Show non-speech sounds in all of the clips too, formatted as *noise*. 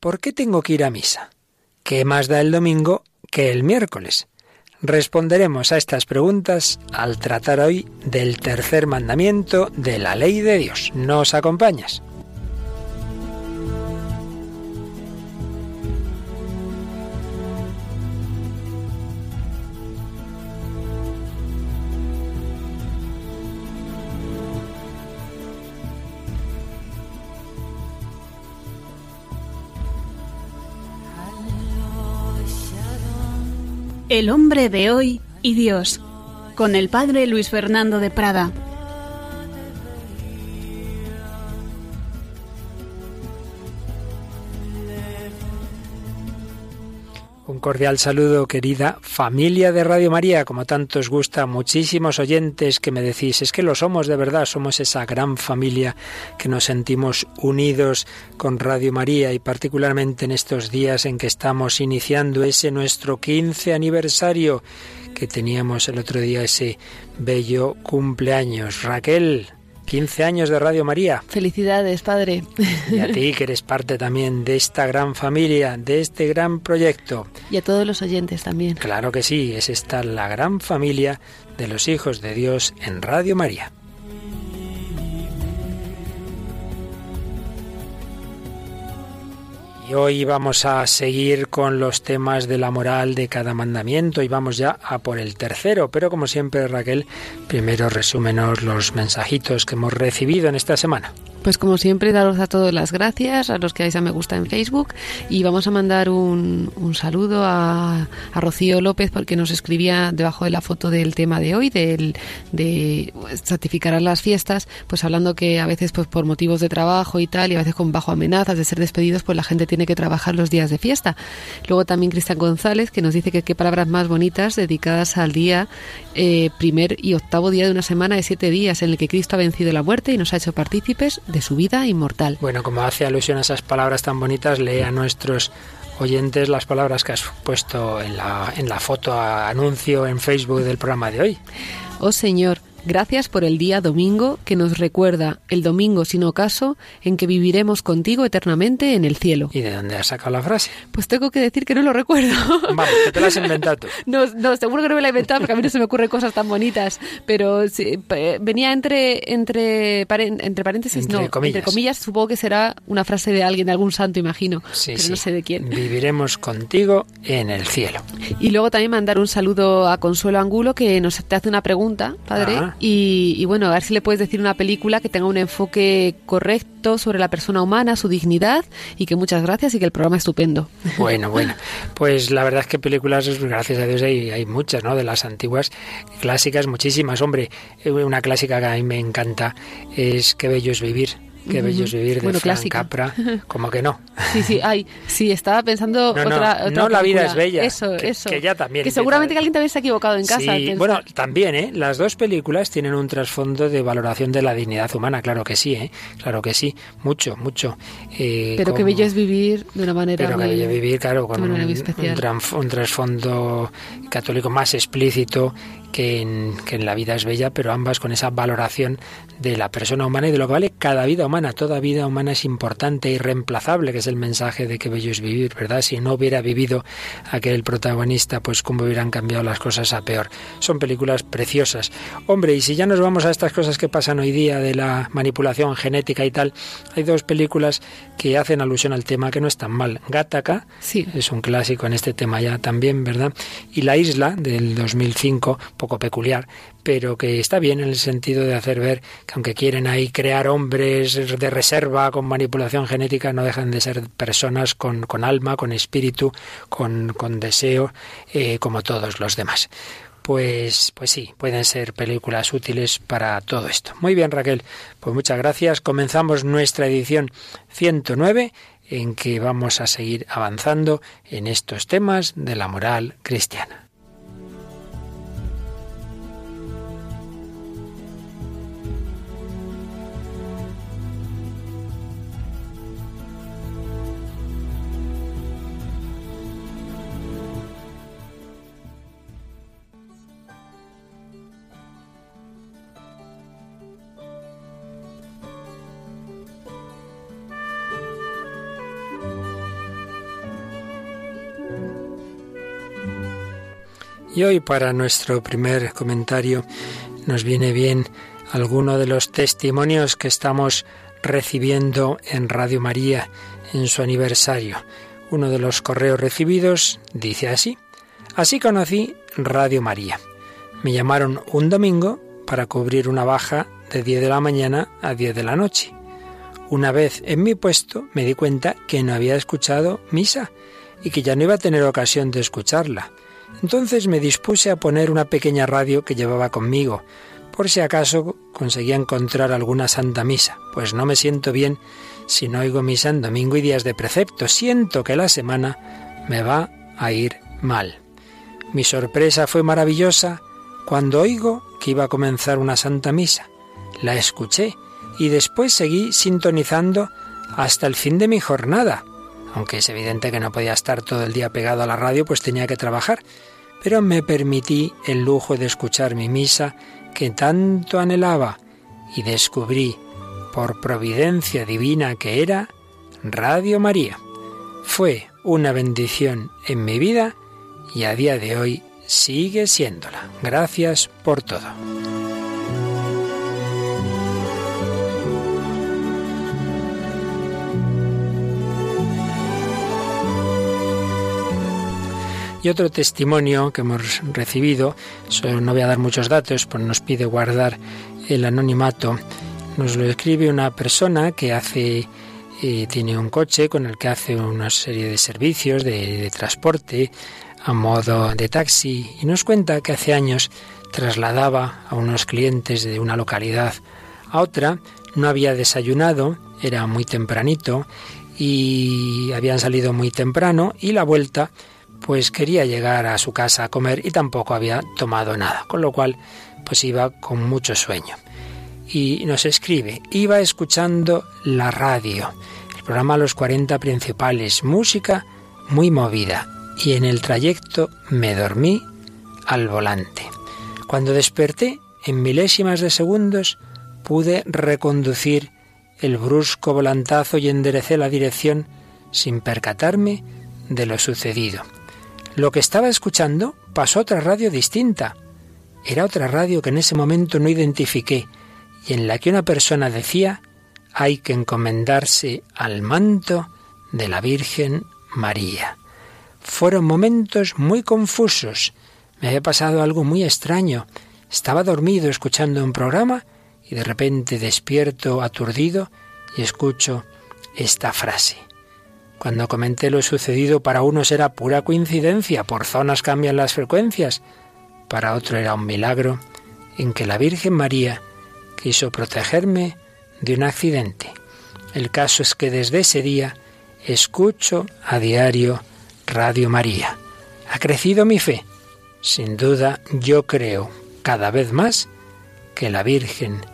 ¿por qué tengo que ir a misa? ¿Qué más da el domingo que el miércoles? Responderemos a estas preguntas al tratar hoy del tercer mandamiento de la ley de Dios. ¿Nos acompañas? El hombre de hoy y Dios, con el padre Luis Fernando de Prada. Cordial saludo, querida familia de Radio María, como tanto os gusta, muchísimos oyentes que me decís, es que lo somos de verdad, somos esa gran familia que nos sentimos unidos con Radio María y particularmente en estos días en que estamos iniciando ese nuestro 15 aniversario que teníamos el otro día, ese bello cumpleaños. Raquel, 15 años de Radio María. Felicidades, padre. Y a ti, que eres parte también de esta gran familia, de este gran proyecto. Y a todos los oyentes también. Claro que sí, es esta la gran familia de los hijos de Dios en Radio María. Hoy vamos a seguir con los temas de la moral de cada mandamiento y vamos ya a por el tercero. Pero como siempre, Raquel, primero resúmenos los mensajitos que hemos recibido en esta semana. Pues como siempre, daros a todos las gracias, a los que dais a me gusta en Facebook y vamos a mandar un, un saludo a, Rocío López porque nos escribía debajo de la foto del tema de hoy, del, de certificar las fiestas, pues hablando que a veces pues por motivos de trabajo y tal y a veces con bajo amenazas de ser despedidos, pues la gente tiene que trabajar los días de fiesta. Luego también Cristian González que nos dice que qué palabras más bonitas dedicadas al día eh, primer y octavo día de una semana de siete días en el que Cristo ha vencido la muerte y nos ha hecho partícipes de su vida inmortal. Bueno, como hace alusión a esas palabras tan bonitas, lee a nuestros oyentes las palabras que has puesto en la, en la foto a anuncio en Facebook del programa de hoy. Oh Señor, Gracias por el día domingo que nos recuerda el domingo sin ocaso en que viviremos contigo eternamente en el cielo. ¿Y de dónde has sacado la frase? Pues tengo que decir que no lo recuerdo. *laughs* Vamos, que te la has inventado tú. *laughs* No, no, seguro que no me la he inventado porque a mí no se me ocurren cosas tan bonitas. Pero sí, venía entre, entre, entre paréntesis, entre no, comillas. entre comillas, supongo que será una frase de alguien, de algún santo, imagino. Sí, pero sí. no sé de quién. Viviremos contigo en el cielo. Y luego también mandar un saludo a Consuelo Angulo que nos te hace una pregunta, padre. Y, y, bueno, a ver si le puedes decir una película que tenga un enfoque correcto sobre la persona humana, su dignidad y que muchas gracias y que el programa es estupendo. Bueno, bueno. Pues la verdad es que películas, gracias a Dios, hay, hay muchas, ¿no? De las antiguas clásicas, muchísimas. Hombre, una clásica que a mí me encanta es Qué bello es vivir. Qué bello es vivir de bueno, Frank. Capra, *laughs* como que no. Sí, sí, ay, sí, estaba pensando No, no, otra, otra no, la vida es bella, Eso, que- eso. que ya también Que seguramente que alguien también se ha equivocado en casa. Sí, que- bueno, también, ¿eh? Las dos películas tienen un trasfondo de valoración de la dignidad humana, claro que sí, ¿eh? Claro que sí, mucho, mucho. Eh, pero qué como- bello es vivir de una manera Pero que muy- bello vivir, claro, con un, un trasfondo católico más explícito que en, que en La vida es bella, pero ambas con esa valoración de la persona humana y de lo que vale cada vida humana. Toda vida humana es importante e irreemplazable, que es el mensaje de que bello es vivir, ¿verdad? Si no hubiera vivido aquel protagonista, pues cómo hubieran cambiado las cosas a peor. Son películas preciosas. Hombre, y si ya nos vamos a estas cosas que pasan hoy día de la manipulación genética y tal, hay dos películas que hacen alusión al tema que no están mal. Gattaca, Sí. es un clásico en este tema ya también, ¿verdad? Y La Isla, del 2005, poco peculiar, pero que está bien en el sentido de hacer ver que aunque quieren ahí crear hombres de reserva con manipulación genética, no dejan de ser personas con, con alma, con espíritu, con, con deseo, eh, como todos los demás. Pues, pues sí, pueden ser películas útiles para todo esto. Muy bien, Raquel, pues muchas gracias. Comenzamos nuestra edición 109 en que vamos a seguir avanzando en estos temas de la moral cristiana. Y hoy para nuestro primer comentario nos viene bien alguno de los testimonios que estamos recibiendo en Radio María en su aniversario. Uno de los correos recibidos dice así. Así conocí Radio María. Me llamaron un domingo para cubrir una baja de 10 de la mañana a 10 de la noche. Una vez en mi puesto me di cuenta que no había escuchado misa y que ya no iba a tener ocasión de escucharla. Entonces me dispuse a poner una pequeña radio que llevaba conmigo, por si acaso conseguía encontrar alguna santa misa, pues no me siento bien si no oigo misa en domingo y días de precepto. Siento que la semana me va a ir mal. Mi sorpresa fue maravillosa cuando oigo que iba a comenzar una santa misa. La escuché y después seguí sintonizando hasta el fin de mi jornada aunque es evidente que no podía estar todo el día pegado a la radio, pues tenía que trabajar, pero me permití el lujo de escuchar mi misa que tanto anhelaba y descubrí, por providencia divina que era, Radio María. Fue una bendición en mi vida y a día de hoy sigue siéndola. Gracias por todo. Y otro testimonio que hemos recibido, no voy a dar muchos datos, pues nos pide guardar el anonimato. Nos lo escribe una persona que hace eh, tiene un coche con el que hace una serie de servicios de, transporte a modo de taxi y nos cuenta que hace años trasladaba a unos clientes de una localidad a otra, no había desayunado, era muy tempranito y habían salido muy temprano y la vuelta pues quería llegar a su casa a comer y tampoco había tomado nada, con lo cual pues iba con mucho sueño. Y nos escribe, iba escuchando la radio, el programa Los 40 Principales, música muy movida, y en el trayecto me dormí al volante. Cuando desperté, en milésimas de segundos, pude reconducir el brusco volantazo y enderecé la dirección sin percatarme de lo sucedido. Lo que estaba escuchando pasó a otra radio distinta. Era otra radio que en ese momento no identifiqué y en la que una persona decía hay que encomendarse al manto de la Virgen María. Fueron momentos muy confusos. Me había pasado algo muy extraño. Estaba dormido escuchando un programa y de repente despierto aturdido y escucho esta frase. Cuando comenté lo sucedido, para unos era pura coincidencia, por zonas cambian las frecuencias, para otro era un milagro en que la Virgen María quiso protegerme de un accidente. El caso es que desde ese día escucho a diario Radio María. ¿Ha crecido mi fe? Sin duda yo creo cada vez más que la Virgen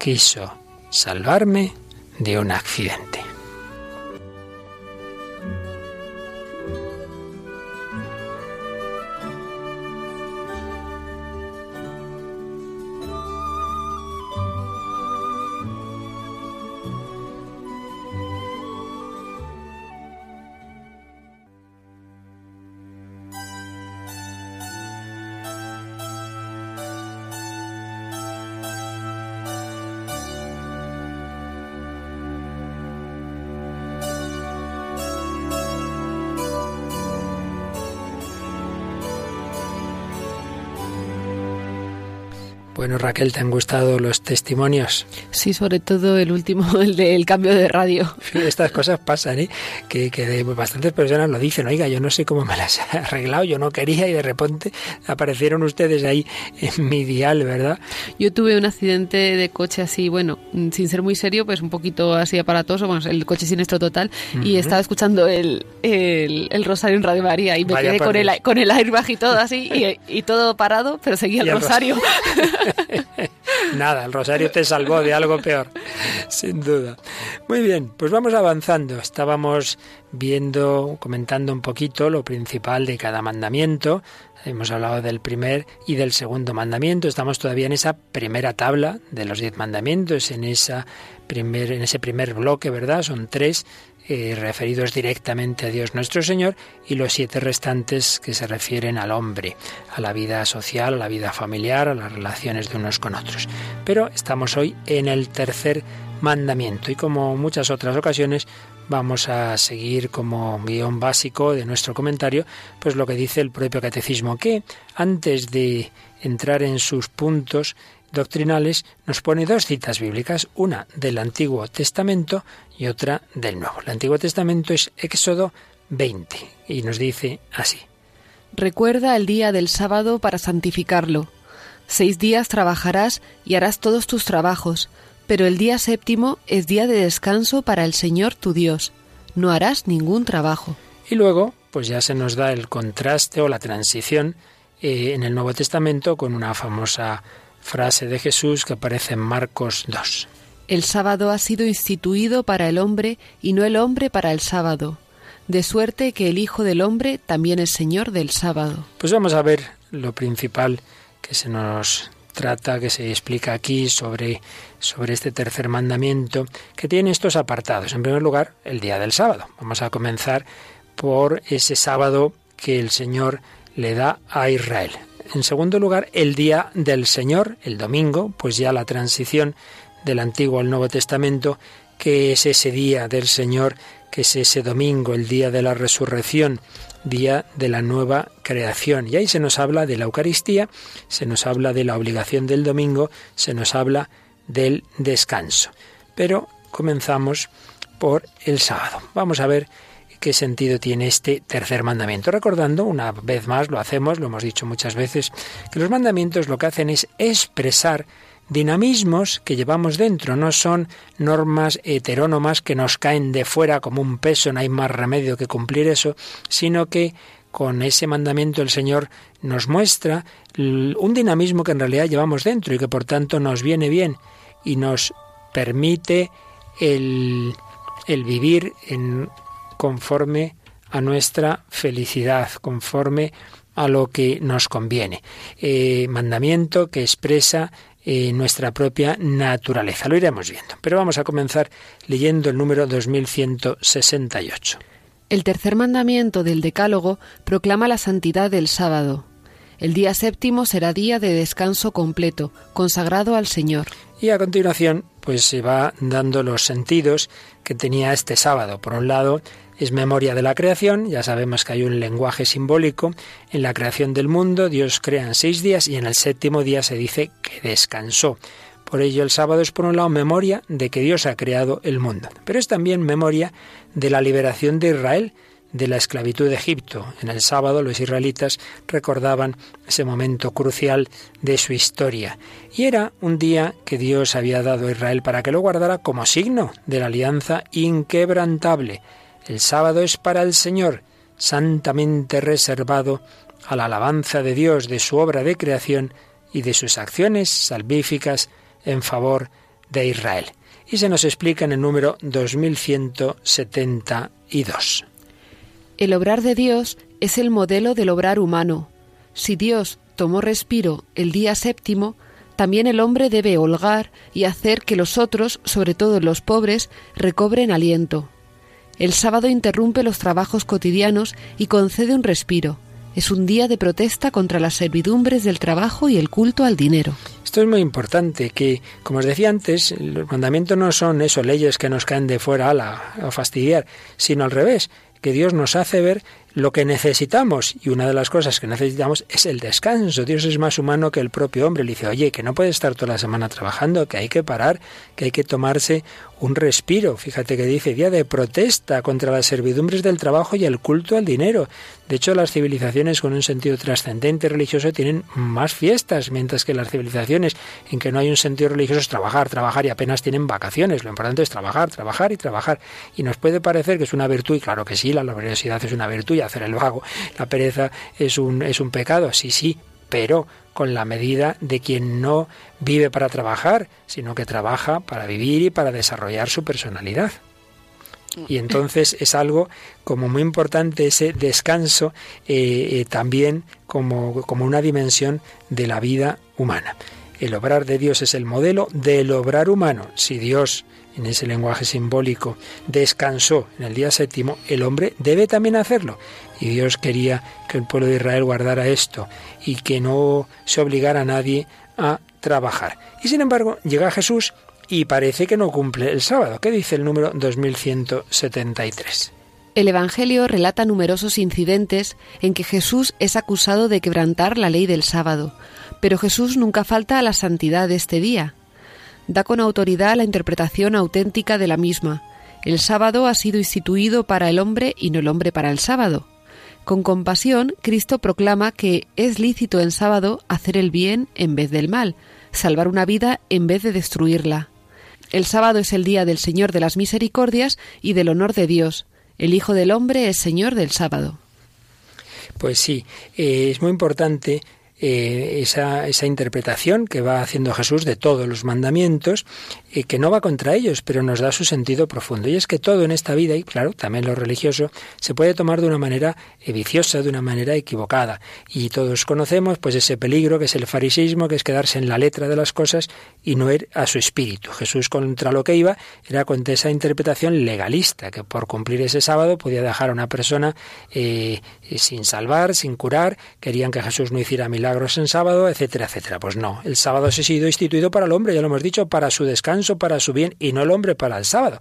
quiso salvarme de un accidente. Bueno, Raquel, ¿te han gustado los testimonios? Sí, sobre todo el último, *laughs* el del cambio de radio. *laughs* Estas cosas pasan, ¿eh? Que, que bastantes personas lo dicen, oiga, yo no sé cómo me las *laughs* he arreglado, yo no quería y de repente aparecieron ustedes ahí en mi dial, ¿verdad? Yo tuve un accidente de coche así, bueno, sin ser muy serio, pues un poquito así aparatoso, bueno, el coche siniestro total, y estaba escuchando el, el, Rosario en Radio María y me quedé con el, con el airbag y todo así, y, y todo parado, pero seguía el, Rosario. *laughs* Nada, el rosario te salvó de algo peor, sin duda. Muy bien, pues vamos avanzando. Estábamos viendo, comentando un poquito lo principal de cada mandamiento. Hemos hablado del primer y del segundo mandamiento. Estamos todavía en esa primera tabla de los diez mandamientos, en, esa primer, en ese primer bloque, ¿verdad? Son tres eh, referidos directamente a Dios nuestro Señor, y los siete restantes que se refieren al hombre, a la vida social, a la vida familiar, a las relaciones de unos con otros. Pero estamos hoy en el tercer mandamiento y como muchas otras ocasiones vamos a seguir como guion básico de nuestro comentario, pues lo que dice el propio catecismo, que antes de entrar en sus puntos doctrinales, nos pone dos citas bíblicas, una del Antiguo Testamento y otra del Nuevo. El Antiguo Testamento es Éxodo 20 y nos dice así. Recuerda el día del sábado para santificarlo. Seis días trabajarás y harás todos tus trabajos, pero el día séptimo es día de descanso para el Señor tu Dios. No harás ningún trabajo. Y luego, pues ya se nos da el contraste o la transición eh, en el Nuevo Testamento con una famosa frase de Jesús que aparece en Marcos 2. El sábado ha sido instituido para el hombre y no el hombre para el sábado, de suerte que el Hijo del Hombre también es Señor del sábado. Pues vamos a ver lo principal que se nos trata, que se explica aquí sobre, sobre este tercer mandamiento, que tiene estos apartados. En primer lugar, el día del sábado. Vamos a comenzar por ese sábado que el Señor le da a Israel. En segundo lugar, el día del Señor, el domingo, pues ya la transición del Antiguo al Nuevo Testamento, que es ese día del Señor, que es ese domingo, el día de la resurrección, día de la nueva creación. Y ahí se nos habla de la Eucaristía, se nos habla de la obligación del domingo, se nos habla del descanso. Pero comenzamos por el sábado. Vamos a ver qué sentido tiene este tercer mandamiento. Recordando, una vez más lo hacemos, lo hemos dicho muchas veces, que los mandamientos lo que hacen es expresar dinamismos que llevamos dentro, no son normas heterónomas que nos caen de fuera como un peso, no hay más remedio que cumplir eso, sino que con ese mandamiento el Señor nos muestra un dinamismo que en realidad llevamos dentro y que por tanto nos viene bien y nos permite el, el vivir en conforme a nuestra felicidad, conforme a lo que nos conviene. Eh, mandamiento que expresa eh, nuestra propia naturaleza. Lo iremos viendo. Pero vamos a comenzar leyendo el número 2168. El tercer mandamiento del Decálogo proclama la santidad del sábado. El día séptimo será día de descanso completo, consagrado al Señor. Y a continuación, pues se va dando los sentidos que tenía este sábado. Por un lado, es memoria de la creación, ya sabemos que hay un lenguaje simbólico. En la creación del mundo Dios crea en seis días y en el séptimo día se dice que descansó. Por ello el sábado es por un lado memoria de que Dios ha creado el mundo, pero es también memoria de la liberación de Israel de la esclavitud de Egipto. En el sábado los israelitas recordaban ese momento crucial de su historia. Y era un día que Dios había dado a Israel para que lo guardara como signo de la alianza inquebrantable el sábado es para el Señor, santamente reservado a la alabanza de Dios de su obra de creación y de sus acciones salvíficas en favor de Israel. Y se nos explica en el número 2172. El obrar de Dios es el modelo del obrar humano. Si Dios tomó respiro el día séptimo, también el hombre debe holgar y hacer que los otros, sobre todo los pobres, recobren aliento. El sábado interrumpe los trabajos cotidianos y concede un respiro. Es un día de protesta contra las servidumbres del trabajo y el culto al dinero. Esto es muy importante, que, como os decía antes, los mandamientos no son eso, leyes que nos caen de fuera a, la, a fastidiar, sino al revés, que Dios nos hace ver lo que necesitamos. Y una de las cosas que necesitamos es el descanso. Dios es más humano que el propio hombre. Le dice, oye, que no puede estar toda la semana trabajando, que hay que parar, que hay que tomarse un respiro. Fíjate que dice día de protesta contra las servidumbres del trabajo y el culto al dinero. De hecho, las civilizaciones con un sentido trascendente religioso tienen más fiestas, mientras que las civilizaciones en que no hay un sentido religioso es trabajar, trabajar y apenas tienen vacaciones. Lo importante es trabajar, trabajar y trabajar. Y nos puede parecer que es una virtud, y claro que sí, la laboriosidad es una virtud hacer el vago. La pereza es un, es un pecado, sí, sí, pero con la medida de quien no vive para trabajar, sino que trabaja para vivir y para desarrollar su personalidad. Y entonces es algo como muy importante ese descanso eh, eh, también como, como una dimensión de la vida humana. El obrar de Dios es el modelo del obrar humano. Si Dios en ese lenguaje simbólico, descansó en el día séptimo, el hombre debe también hacerlo. Y Dios quería que el pueblo de Israel guardara esto y que no se obligara a nadie a trabajar. Y sin embargo, llega Jesús y parece que no cumple el sábado. ¿Qué dice el número 2173? El Evangelio relata numerosos incidentes en que Jesús es acusado de quebrantar la ley del sábado, pero Jesús nunca falta a la santidad de este día. Da con autoridad la interpretación auténtica de la misma. El sábado ha sido instituido para el hombre y no el hombre para el sábado. Con compasión, Cristo proclama que es lícito en sábado hacer el bien en vez del mal, salvar una vida en vez de destruirla. El sábado es el día del Señor de las misericordias y del honor de Dios. El Hijo del Hombre es Señor del sábado. Pues sí, eh, es muy importante eh, esa, esa, interpretación que va haciendo Jesús de todos los mandamientos, eh, que no va contra ellos, pero nos da su sentido profundo. Y es que todo en esta vida, y claro, también lo religioso, se puede tomar de una manera viciosa, de una manera equivocada. Y todos conocemos pues ese peligro que es el fariseísmo, que es quedarse en la letra de las cosas y no ir a su espíritu. Jesús contra lo que iba era contra esa interpretación legalista, que por cumplir ese sábado podía dejar a una persona eh, sin salvar, sin curar, querían que Jesús no hiciera milagros en sábado, etcétera, etcétera. Pues no, el sábado se ha sido instituido para el hombre, ya lo hemos dicho, para su descanso, para su bien, y no el hombre para el sábado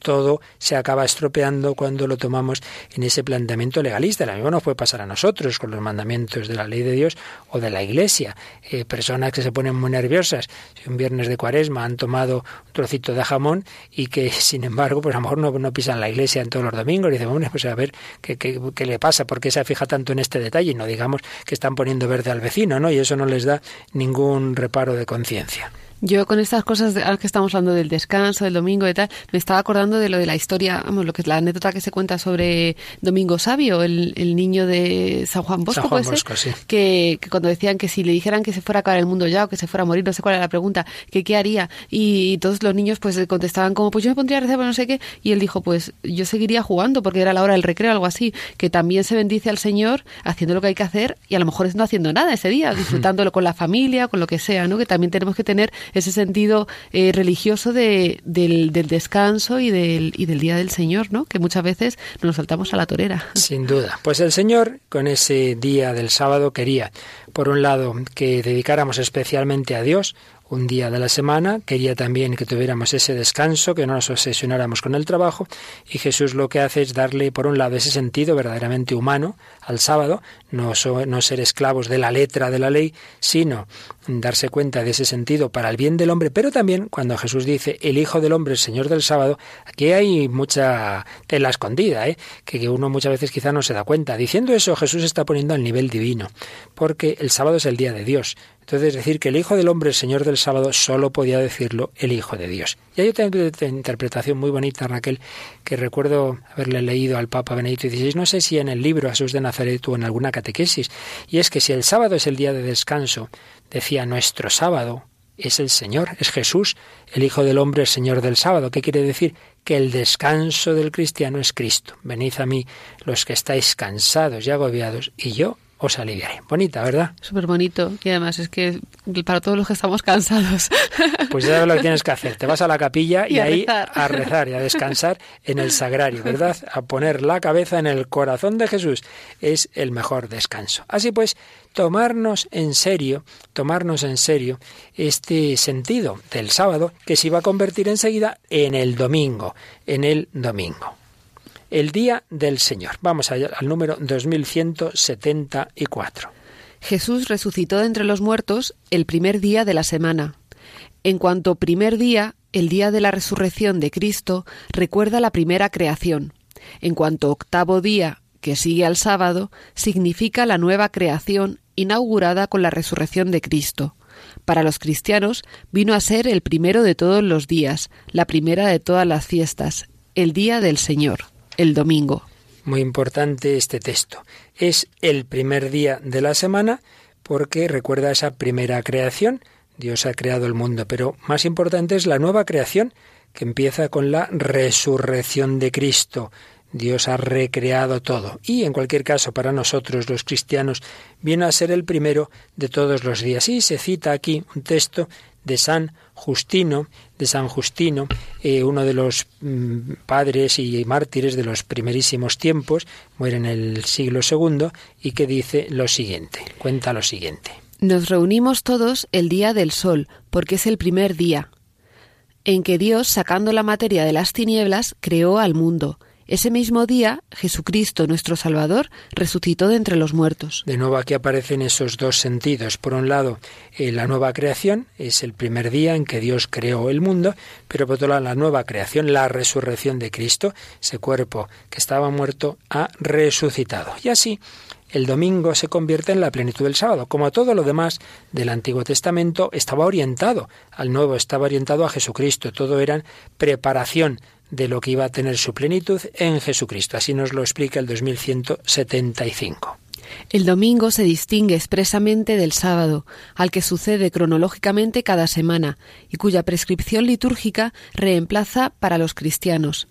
todo se acaba estropeando cuando lo tomamos en ese planteamiento legalista. Lo mismo nos puede pasar a nosotros con los mandamientos de la ley de Dios o de la Iglesia. Eh, personas que se ponen muy nerviosas si un viernes de cuaresma han tomado un trocito de jamón y que, *laughs* sin embargo, pues a lo mejor no, pisan la Iglesia en todos los domingos y dicen, bueno, pues a ver qué, qué, qué le pasa, por qué se fija tanto en este detalle. Y no digamos que están poniendo verde al vecino, ¿no? Y eso no les da ningún reparo de conciencia. Yo con estas cosas de, que estamos hablando del descanso, del domingo y tal, me estaba acordando de lo de la historia, vamos, lo que es la anécdota que se cuenta sobre Domingo Sabio, el, el niño de San Juan Bosco, San Juan Bosco sí. que, que, cuando decían que si le dijeran que se fuera a acabar el mundo ya o que se fuera a morir, no sé cuál era la pregunta, que qué haría, y, todos los niños pues contestaban como, pues yo me pondría a rezar, no sé qué, y él dijo, pues yo seguiría jugando porque era la hora del recreo, algo así, que también se bendice al Señor haciendo lo que hay que hacer y a lo mejor no haciendo nada ese día, disfrutándolo con la familia, con lo que sea, ¿no? Que también tenemos que tener ese sentido eh, religioso de, del, del, descanso y del, y del Día del Señor, ¿no? Que muchas veces nos saltamos a la torera. Sin duda. Pues el Señor, con ese día del sábado, quería, por un lado, que dedicáramos especialmente a Dios, un día de la semana, quería también que tuviéramos ese descanso, que no nos obsesionáramos con el trabajo, y Jesús lo que hace es darle, por un lado, ese sentido verdaderamente humano al sábado, no, ser esclavos de la letra de la ley, sino darse cuenta de ese sentido para el bien del hombre, pero también cuando Jesús dice el Hijo del Hombre, el Señor del sábado, aquí hay mucha tela escondida, ¿eh? que uno muchas veces quizá no se da cuenta. Diciendo eso, Jesús está poniendo al nivel divino, porque el sábado es el día de Dios. Entonces, decir que el Hijo del Hombre, el Señor del sábado, solo podía decirlo el Hijo de Dios. Y hay otra interpretación muy bonita, Raquel, que recuerdo haberle leído al Papa Benedicto XVI, no sé si en el libro Jesús de Nazaret o en alguna catequesis, y es que si el sábado es el día de descanso, decía nuestro sábado es el Señor, es Jesús, el Hijo del Hombre, el Señor del sábado. ¿Qué quiere decir? Que el descanso del cristiano es Cristo. Venid a mí los que estáis cansados y agobiados, y yo os aliviaré. Bonita, ¿verdad? Súper bonito. Y además es que para todos los que estamos cansados. Pues ya lo que tienes que hacer. Te vas a la capilla y, y a ahí rezar. a rezar y a descansar en el sagrario, ¿verdad? A poner la cabeza en el corazón de Jesús. Es el mejor descanso. Así pues, tomarnos en serio, tomarnos en serio este sentido del sábado que se iba a convertir enseguida en el domingo, en el domingo el día del Señor. Vamos al número 2174. Jesús resucitó de entre los muertos el primer día de la semana. En cuanto primer día, el día de la resurrección de Cristo recuerda la primera creación. En cuanto octavo día, que sigue al sábado, significa la nueva creación inaugurada con la resurrección de Cristo. Para los cristianos vino a ser el primero de todos los días, la primera de todas las fiestas, el día del Señor el domingo. Muy importante este texto. Es el primer día de la semana porque recuerda esa primera creación. Dios ha creado el mundo, pero más importante es la nueva creación que empieza con la resurrección de Cristo. Dios ha recreado todo. Y en cualquier caso, para nosotros los cristianos, viene a ser el primero de todos los días. Y se cita aquí un texto de San Justino, de San Justino, eh, uno de los mm, padres y mártires de los primerísimos tiempos, muere en el siglo II, y que dice lo siguiente, cuenta lo siguiente. Nos reunimos todos el día del sol, porque es el primer día, en que Dios, sacando la materia de las tinieblas, creó al mundo ese mismo día, Jesucristo, nuestro Salvador, resucitó de entre los muertos. De nuevo aquí aparecen esos dos sentidos. Por un lado, eh, la nueva creación es el primer día en que Dios creó el mundo, pero por otro lado, la nueva creación, la resurrección de Cristo, ese cuerpo que estaba muerto, ha resucitado. Y así, el domingo se convierte en la plenitud del sábado. Como todo lo demás del Antiguo Testamento estaba orientado al Nuevo, estaba orientado a Jesucristo. Todo era preparación de lo que iba a tener su plenitud en Jesucristo. Así nos lo explica el 2175. El domingo se distingue expresamente del sábado, al que sucede cronológicamente cada semana, y cuya prescripción litúrgica reemplaza para los cristianos.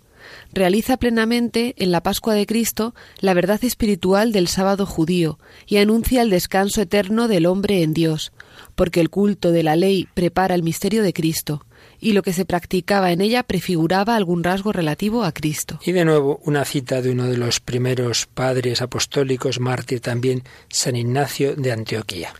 Realiza plenamente en la Pascua de Cristo la verdad espiritual del sábado judío y anuncia el descanso eterno del hombre en Dios, porque el culto de la ley prepara el misterio de Cristo y lo que se practicaba en ella prefiguraba algún rasgo relativo a Cristo. Y de nuevo una cita de uno de los primeros padres apostólicos, mártir también, San Ignacio de Antioquía.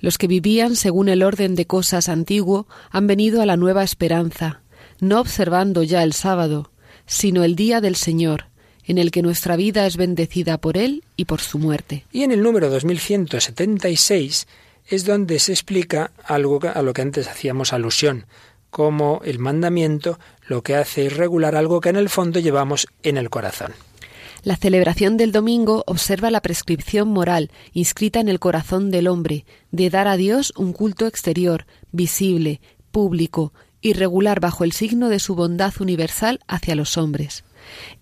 Los que vivían según el orden de cosas antiguo han venido a la nueva esperanza, no observando ya el sábado, sino el día del Señor, en el que nuestra vida es bendecida por Él y por su muerte. Y en el número 2176 es donde se explica algo a lo que antes hacíamos alusión, como el mandamiento lo que hace es regular algo que en el fondo llevamos en el corazón. La celebración del domingo observa la prescripción moral inscrita en el corazón del hombre de dar a Dios un culto exterior, visible, público y regular bajo el signo de su bondad universal hacia los hombres.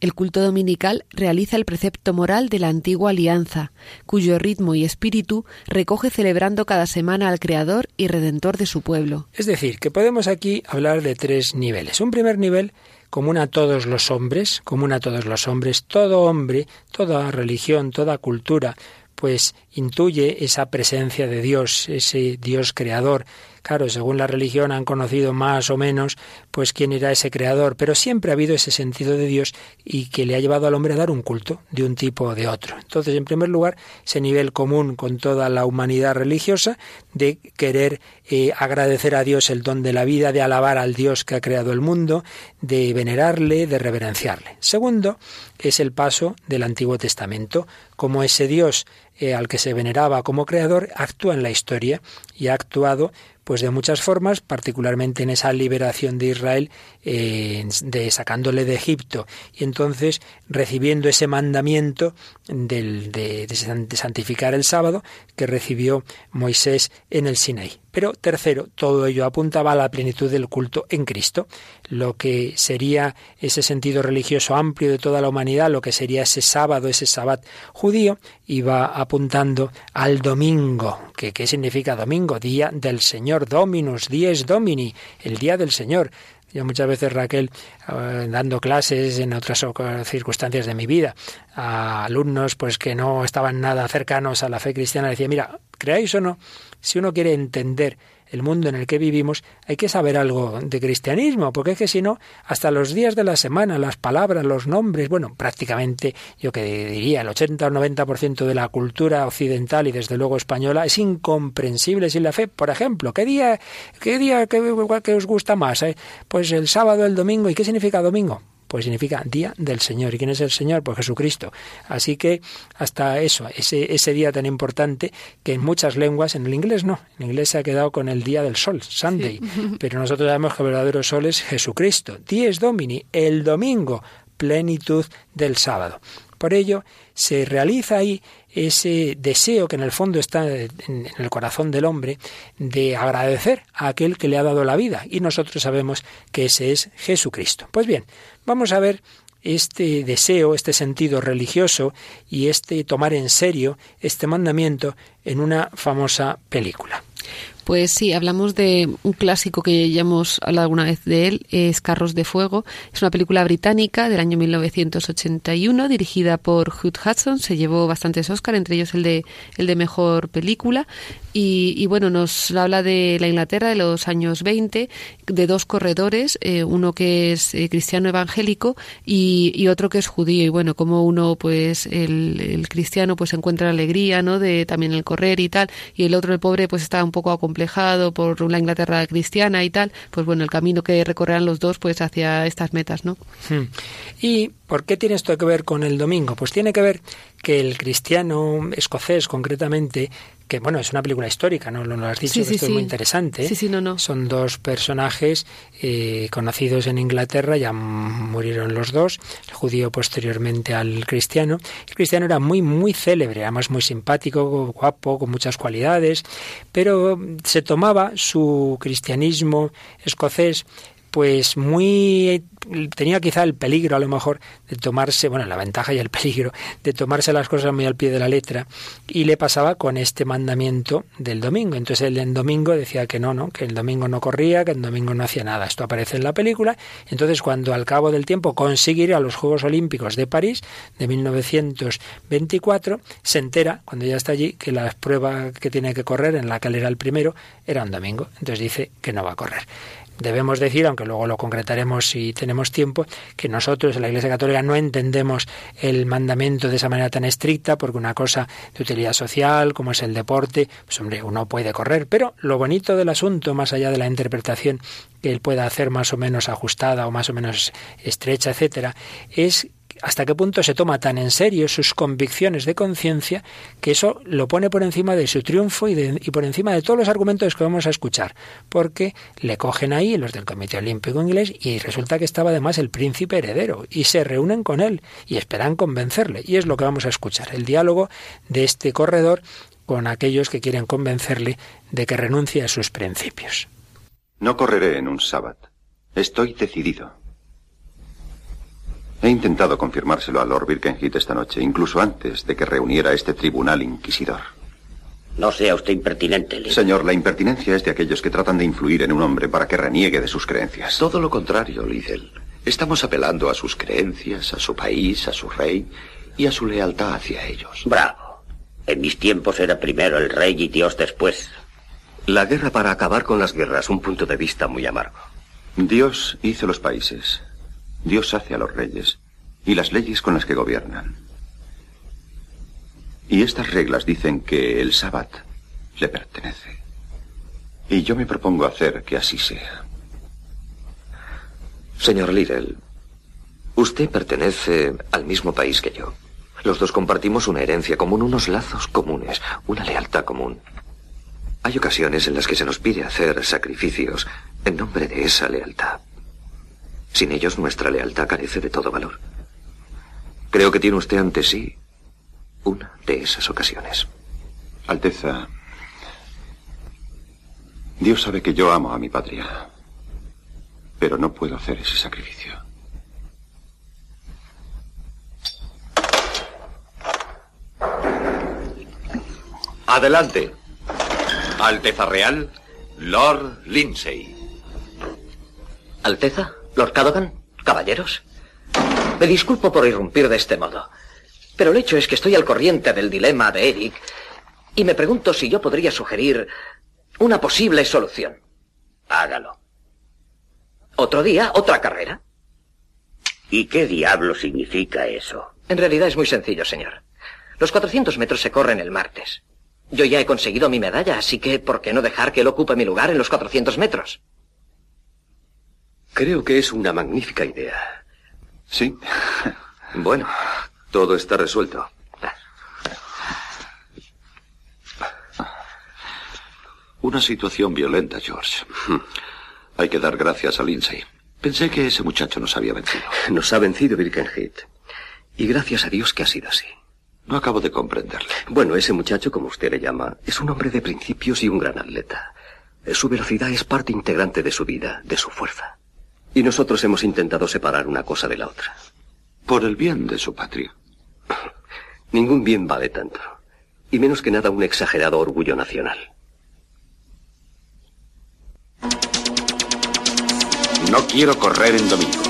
El culto dominical realiza el precepto moral de la antigua alianza, cuyo ritmo y espíritu recoge celebrando cada semana al Creador y Redentor de su pueblo. Es decir, que podemos aquí hablar de tres niveles. Un primer nivel común a todos los hombres, común a todos los hombres, todo hombre, toda religión, toda cultura, pues intuye esa presencia de Dios, ese Dios creador, Claro, según la religión han conocido más o menos pues quién era ese creador, pero siempre ha habido ese sentido de Dios y que le ha llevado al hombre a dar un culto de un tipo o de otro. Entonces, en primer lugar, ese nivel común con toda la humanidad religiosa de querer eh, agradecer a Dios el don de la vida, de alabar al Dios que ha creado el mundo, de venerarle, de reverenciarle. Segundo, es el paso del Antiguo Testamento, como ese Dios eh, al que se veneraba como creador actúa en la historia y ha actuado pues de muchas formas, particularmente en esa liberación de Israel, eh, de sacándole de Egipto y entonces recibiendo ese mandamiento del, de, de santificar el sábado que recibió Moisés en el Sinaí. Pero tercero, todo ello apuntaba a la plenitud del culto en Cristo, lo que sería ese sentido religioso amplio de toda la humanidad, lo que sería ese sábado, ese sabbat judío, iba apuntando al domingo. ¿Qué, qué significa domingo? Día del Señor, Dominus, dies Domini, el día del Señor. Yo muchas veces, Raquel, eh, dando clases en otras circunstancias de mi vida a alumnos pues que no estaban nada cercanos a la fe cristiana, decía, mira, creáis o no, si uno quiere entender el mundo en el que vivimos, hay que saber algo de cristianismo, porque es que si no, hasta los días de la semana, las palabras, los nombres, bueno, prácticamente yo que diría el 80 o 90% de la cultura occidental y desde luego española es incomprensible sin la fe. Por ejemplo, ¿qué día, qué día que, os gusta más? Eh? Pues el sábado, el domingo. ¿Y qué significa domingo? Pues significa día del Señor. ¿Y quién es el Señor? Pues Jesucristo. Así que hasta eso, ese, ese día tan importante que en muchas lenguas, en el inglés no, en inglés se ha quedado con el día del sol, Sunday, *laughs* pero nosotros sabemos que el verdadero sol es Jesucristo. Dies Domini, el domingo, plenitud del sábado. Por ello, se realiza ahí ese deseo que en el fondo está en el corazón del hombre de agradecer a aquel que le ha dado la vida. Y nosotros sabemos que ese es Jesucristo. Pues bien, vamos a ver este deseo, este sentido religioso y este tomar en serio este mandamiento en una famosa película. Pues sí, hablamos de un clásico que ya hemos hablado alguna vez de él, es Carros de Fuego. Es una película británica del año 1981, dirigida por Hugh Hudson. Se llevó bastantes Oscar, entre ellos el de, el de Mejor Película. Y, bueno, nos habla de la Inglaterra de los años 20, de dos corredores, eh, uno que es eh, cristiano evangélico y, otro que es judío. Y bueno, como uno, pues el, cristiano, pues encuentra alegría, ¿no? De también el correr y tal, y el otro, el pobre, pues está un poco acomplejado por la Inglaterra cristiana y tal. Pues bueno, el camino que recorrerán los dos, pues hacia estas metas, ¿no? Hmm. Y ¿Por qué tiene esto que ver con el domingo? Pues tiene que ver que el cristiano escocés, concretamente, que bueno, es una película histórica, ¿no? Lo, has dicho, esto es muy interesante. Sí, no, no. Son dos personajes eh, conocidos en Inglaterra, ya murieron los dos, el judío posteriormente al cristiano. El cristiano era muy, muy célebre, además muy simpático, guapo, con muchas cualidades, pero se tomaba su cristianismo escocés pues muy tenía quizá el peligro a lo mejor de tomarse, bueno, la ventaja y el *laughs* peligro de tomarse las cosas muy al pie de la letra y le pasaba con este mandamiento del domingo. Entonces él en domingo decía que no, no, que el domingo no corría, que el domingo no hacía nada. Esto aparece en la película. Entonces cuando al cabo del tiempo consigue ir a los Juegos Olímpicos de París de 1924, se entera cuando ya está allí que la prueba que tiene que correr en la que él era el primero era un domingo. Entonces dice que no va a correr. Debemos decir, aunque luego lo concretaremos si tenemos tiempo, que nosotros en la Iglesia Católica no entendemos el mandamiento de esa manera tan estricta, porque una cosa de utilidad social, como es el deporte, pues hombre, uno puede correr. Pero lo bonito del asunto, más allá de la interpretación que él pueda hacer más o menos ajustada o más o menos estrecha, etcétera, es hasta qué punto se toma tan en serio sus convicciones de conciencia que eso lo pone por encima de su triunfo y, por encima de todos los argumentos que vamos a escuchar, porque le cogen ahí los del Comité Olímpico Inglés y resulta que estaba además el príncipe heredero y se reúnen con él y esperan convencerle y es lo que vamos a escuchar, el diálogo de este corredor con aquellos que quieren convencerle de que renuncie a sus principios. No correré en un sábado. Estoy decidido. He intentado confirmárselo a Lord Birkenhead esta noche, incluso antes de que reuniera este tribunal inquisidor. No sea usted impertinente, Lee. Señor, la impertinencia es de aquellos que tratan de influir en un hombre para que reniegue de sus creencias. Todo lo contrario, Liddell. Estamos apelando a sus creencias, a su país, a su rey y a su lealtad hacia ellos. Bravo. En mis tiempos era primero el rey y Dios después. La guerra para acabar con las guerras, un punto de vista muy amargo. Dios hizo los países. Dios hace a los reyes y las leyes con las que gobiernan. Y estas reglas dicen que el sabbat le pertenece. Y yo me propongo hacer que así sea. Señor Liddell, usted pertenece al mismo país que yo. Los dos compartimos una herencia común, unos lazos comunes, una lealtad común. Hay ocasiones en las que se nos pide hacer sacrificios en nombre de esa lealtad. Sin ellos nuestra lealtad carece de todo valor. Creo que tiene usted ante sí una de esas ocasiones. Alteza, Dios sabe que yo amo a mi patria, pero no puedo hacer ese sacrificio. Adelante. Alteza Real, Lord Lindsay. ¿Alteza? Lord Cadogan, caballeros. Me disculpo por irrumpir de este modo, pero el hecho es que estoy al corriente del dilema de Eric y me pregunto si yo podría sugerir una posible solución. Hágalo. ¿Otro día? ¿Otra carrera? ¿Y qué diablo significa eso? En realidad es muy sencillo, señor. Los 400 metros se corren el martes. Yo ya he conseguido mi medalla, así que ¿por qué no dejar que él ocupe mi lugar en los 400 metros? Creo que es una magnífica idea. Sí. Bueno, todo está resuelto. Una situación violenta, George. Hay que dar gracias a Lindsay. Pensé que ese muchacho nos había vencido. Nos ha vencido Birkenhead. Y gracias a Dios que ha sido así. No acabo de comprenderle. Bueno, ese muchacho, como usted le llama, es un hombre de principios y un gran atleta. Su velocidad es parte integrante de su vida, de su fuerza. Y nosotros hemos intentado separar una cosa de la otra. Por el bien de su patria. *laughs* Ningún bien vale tanto. Y menos que nada un exagerado orgullo nacional. No quiero correr en domingo.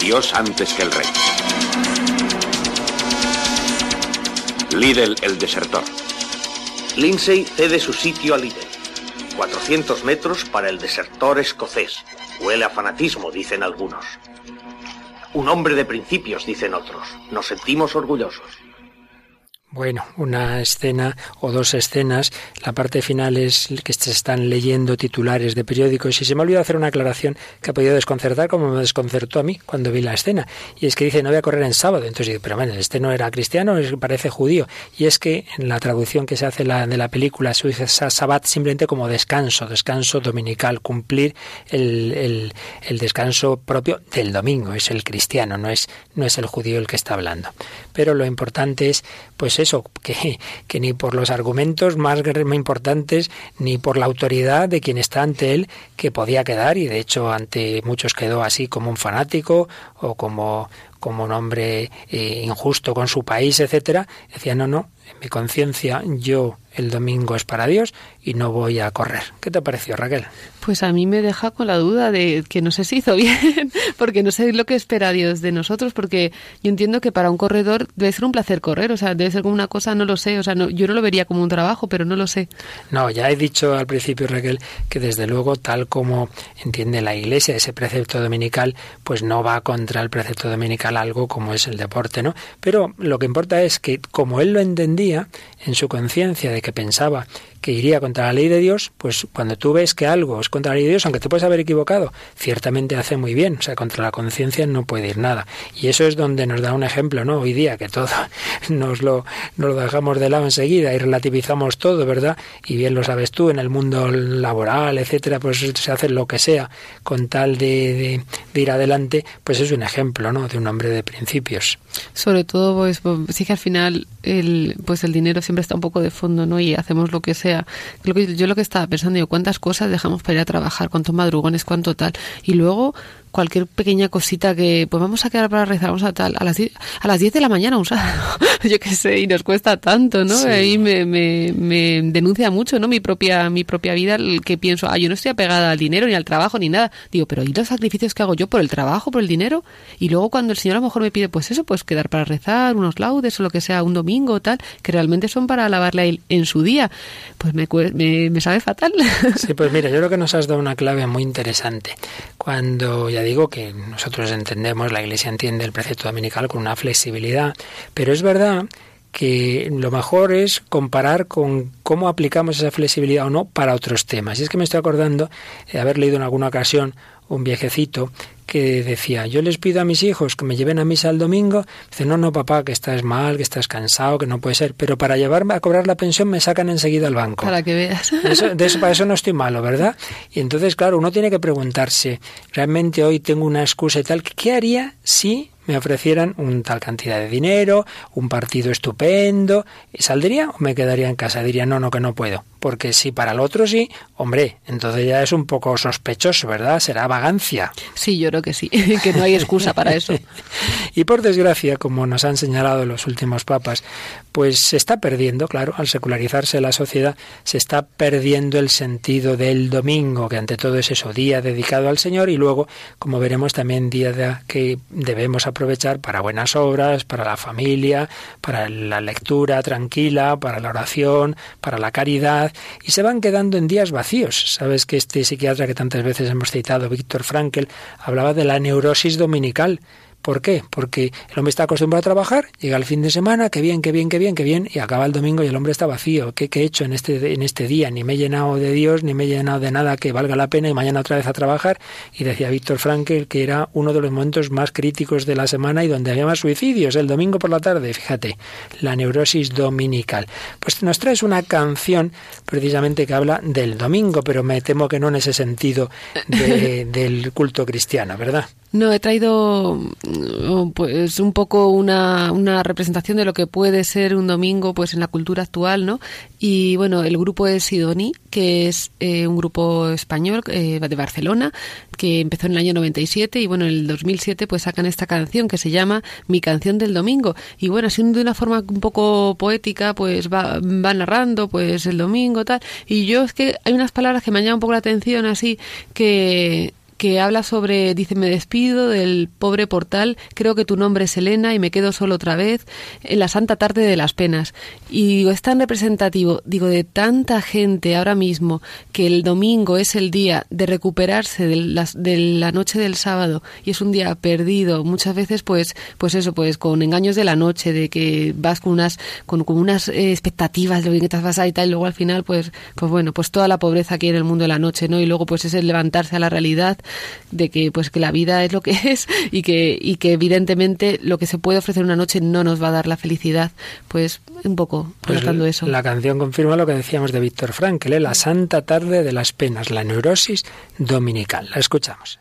Dios antes que el rey. Lidl el desertor. Lindsay cede su sitio a Lidl. 400 metros para el desertor escocés. Huele a fanatismo, dicen algunos. Un hombre de principios, dicen otros. Nos sentimos orgullosos. Bueno, una escena o dos escenas. La parte final es que se están leyendo titulares de periódicos y se me ha olvidado hacer una aclaración que ha podido desconcertar como me desconcertó a mí cuando vi la escena. Y es que dice, no voy a correr en sábado. Entonces digo, pero bueno, este no era cristiano, parece judío. Y es que en la traducción que se hace la, de la película se dice sabbat simplemente como descanso, descanso dominical, cumplir el, el, el descanso propio del domingo. Es el cristiano, no es, no es el judío el que está hablando. Pero lo importante es pues eso, que, que ni por los argumentos más importantes, ni por la autoridad de quien está ante él, que podía quedar, y de hecho ante muchos quedó así como un fanático o como, como un hombre eh, injusto con su país, etcétera, decía no, no, en mi conciencia yo el domingo es para Dios y no voy a correr. ¿Qué te pareció, Raquel? Pues a mí me deja con la duda de que no sé si hizo *laughs* bien, porque no sé lo que espera Dios de nosotros, porque yo entiendo que para un corredor debe ser un placer correr, o sea, debe ser como una cosa, no lo sé, o sea, no, yo no lo vería como un trabajo, pero no lo sé. No, ya he dicho al principio, Raquel, que desde luego, tal como entiende la Iglesia, ese precepto dominical, pues no va contra el precepto dominical algo como es el deporte, ¿no? Pero lo que importa es que, como él lo entendía en su conciencia de que pensaba que iría contra la ley de Dios, pues cuando tú ves que algo es contra la ley de Dios, aunque te puedes haber equivocado, ciertamente hace muy bien. O sea, contra la conciencia no puede ir nada. Y eso es donde nos da un ejemplo, ¿no? Hoy día, que todo *laughs* nos lo, nos lo dejamos de lado enseguida y relativizamos todo, ¿verdad? Y bien lo sabes tú, en el mundo laboral, etcétera, pues se hace lo que sea con tal de, de, ir adelante, pues es un ejemplo, ¿no? De un hombre de principios. Sobre todo, pues, pues sí que al final el, pues el dinero siempre está un poco de fondo, ¿no? Y hacemos lo que sea sea, yo lo que estaba pensando, digo, ¿cuántas cosas dejamos para ir a trabajar? ¿Cuántos madrugones? ¿Cuánto tal? Y luego cualquier pequeña cosita que, pues vamos a quedar para rezar, vamos a tal, a las 10, a las 10 de la mañana un *laughs* yo qué sé, y nos cuesta tanto, ¿no? Ahí me, me, me, denuncia mucho, ¿no? Mi propia, mi propia vida, el que pienso, ah, yo no estoy apegada al dinero, ni al trabajo, ni nada. Digo, pero ¿y los sacrificios que hago yo por el trabajo, por el dinero? Y luego cuando el Señor a lo mejor me pide, pues eso, pues quedar para rezar, unos laudes o lo que sea, un domingo o tal, que realmente son para alabarle a Él en su día, pues me, me, me sabe fatal. Sí, pues mira, yo creo que nos has dado una clave muy interesante. Cuando ya digo que nosotros entendemos, la Iglesia entiende el precepto dominical con una flexibilidad, pero es verdad que lo mejor es comparar con cómo aplicamos esa flexibilidad o no para otros temas. Y es que me estoy acordando de haber leído en alguna ocasión un viejecito que decía, yo les pido a mis hijos que me lleven a misa el domingo, dice, no, no, papá, que estás mal, que estás cansado, que no puede ser, pero para llevarme a cobrar la pensión me sacan enseguida al banco. Para que veas. Eso, de eso, para eso no estoy malo, ¿verdad? Y entonces, claro, uno tiene que preguntarse, realmente hoy tengo una excusa y tal, ¿qué haría si me ofrecieran un tal cantidad de dinero, un partido estupendo, ¿saldría o me quedaría en casa? Diría, no, no, que no puedo. Porque si para el otro sí, hombre, entonces ya es un poco sospechoso, ¿verdad? Será vagancia. Sí, yo creo que sí, *laughs* que no hay excusa para eso. *laughs* y por desgracia, como nos han señalado los últimos papas, pues se está perdiendo, claro, al secularizarse la sociedad, se está perdiendo el sentido del domingo, que ante todo es eso, día dedicado al Señor y luego, como veremos, también día de, que debemos aprovechar para buenas obras, para la familia, para la lectura tranquila, para la oración, para la caridad, y se van quedando en días vacíos. Sabes que este psiquiatra que tantas veces hemos citado, Víctor Frankel, hablaba de la neurosis dominical ¿Por qué? Porque el hombre está acostumbrado a trabajar, llega el fin de semana, qué bien, qué bien, qué bien, qué bien, y acaba el domingo y el hombre está vacío. ¿Qué, he hecho en este, en este día? Ni me he llenado de Dios, ni me he llenado de nada que valga la pena y mañana otra vez a trabajar. Y decía Víctor Frankel que era uno de los momentos más críticos de la semana y donde había más suicidios, el domingo por la tarde, fíjate, la neurosis dominical. Pues nos traes una canción precisamente que habla del domingo, pero me temo que no en ese sentido *laughs* del culto cristiano, ¿verdad? No, he traído pues un poco una, una representación de lo que puede ser un domingo pues en la cultura actual, ¿no? Y bueno, el grupo es Sidoní, que es eh, un grupo español eh, de Barcelona, que empezó en el año 97 y bueno, en el 2007 pues sacan esta canción que se llama Mi canción del domingo. Y bueno, así de una forma un poco poética, pues va, va narrando pues el domingo tal. Y yo es que hay unas palabras que me han llamado un poco la atención así que que habla sobre, dice, me despido del pobre portal, creo que tu nombre es Elena y me quedo solo otra vez en la santa tarde de las penas. Y digo, es tan representativo, digo, de tanta gente ahora mismo que el domingo es el día de recuperarse de la, de la noche del sábado y es un día perdido, muchas veces pues, pues eso, pues con engaños de la noche, de que vas con unas, con, con unas eh, expectativas de lo que te vas a y tal, y luego al final pues, pues bueno, pues toda la pobreza que hay en el mundo de la noche, ¿no? Y luego pues es el levantarse a la realidad de que pues que la vida es lo que *laughs* es y que y que evidentemente lo que se puede ofrecer una noche no nos va a dar la felicidad. Pues un poco pues eso. la canción confirma lo que decíamos de Víctor Frankl ¿eh? la santa tarde de las penas la neurosis dominical. La escuchamos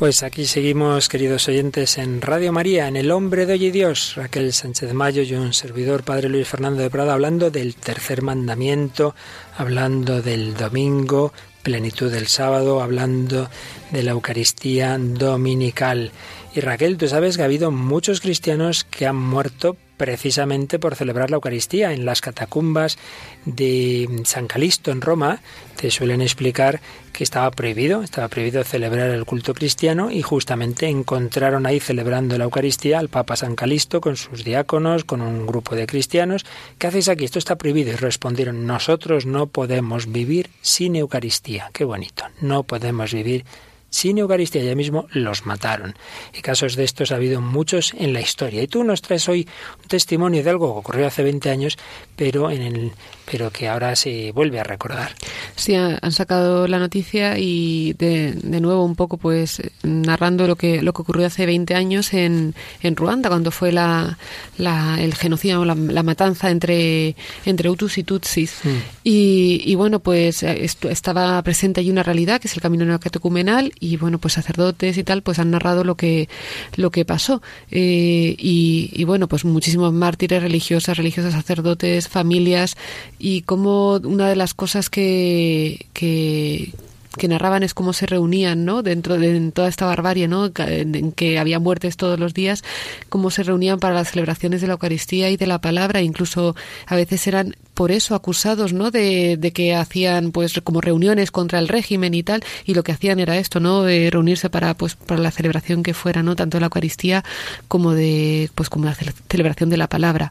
Pues aquí seguimos, queridos oyentes, en Radio María, en El Hombre de Hoy y Dios, Raquel Sánchez Mayo y un servidor, Padre Luis Fernando de Prada, hablando del tercer mandamiento, hablando del domingo, plenitud del sábado, hablando de la Eucaristía dominical. Y Raquel, tú sabes que ha habido muchos cristianos que han muerto precisamente por celebrar la Eucaristía. En las catacumbas de San Calisto en Roma te suelen explicar que estaba prohibido, estaba prohibido celebrar el culto cristiano y justamente encontraron ahí celebrando la Eucaristía al Papa San Calisto con sus diáconos, con un grupo de cristianos. ¿Qué hacéis aquí? Esto está prohibido. Y respondieron, nosotros no podemos vivir sin Eucaristía. Qué bonito. No podemos vivir sin Eucaristía, ya mismo los mataron. Y casos de estos ha habido muchos en la historia. Y tú nos traes hoy un testimonio de algo que ocurrió hace 20 años, pero en el pero que ahora se vuelve a recordar. Sí, han sacado la noticia y de, de nuevo un poco pues narrando lo que lo que ocurrió hace 20 años en, en Ruanda cuando fue la, la el genocidio, la, la, matanza entre entre Hutus y Tutsis. Mm. Y, y, bueno, pues estaba presente allí una realidad que es el camino neocatecumenal y bueno, pues sacerdotes y tal pues han narrado lo que lo que pasó. Eh, y, y bueno, pues muchísimos mártires religiosas, religiosas, sacerdotes, familias y como una de las cosas que, que, que narraban es cómo se reunían, ¿no? Dentro de toda esta barbarie, ¿no? En que había muertes todos los días, cómo se reunían para las celebraciones de la Eucaristía y de la palabra, incluso a veces eran por eso acusados, ¿no? De, de, que hacían, pues, como reuniones contra el régimen y tal, y lo que hacían era esto, ¿no? De reunirse para, pues, para la celebración que fuera, ¿no? Tanto de la Eucaristía como de, pues, como la celebración de la palabra.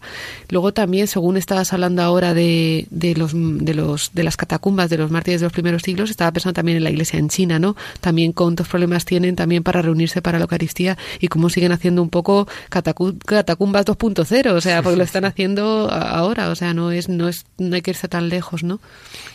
Luego también, según estabas hablando ahora de, de los, de los, de las catacumbas de los mártires de los primeros siglos, estaba pensando también en la iglesia en China, ¿no? También cuántos problemas tienen también para reunirse para la Eucaristía y cómo siguen haciendo un poco catacumbas 2.0, o sea, porque lo están haciendo ahora, o sea, no es, no es no hay que irse tan lejos, ¿no?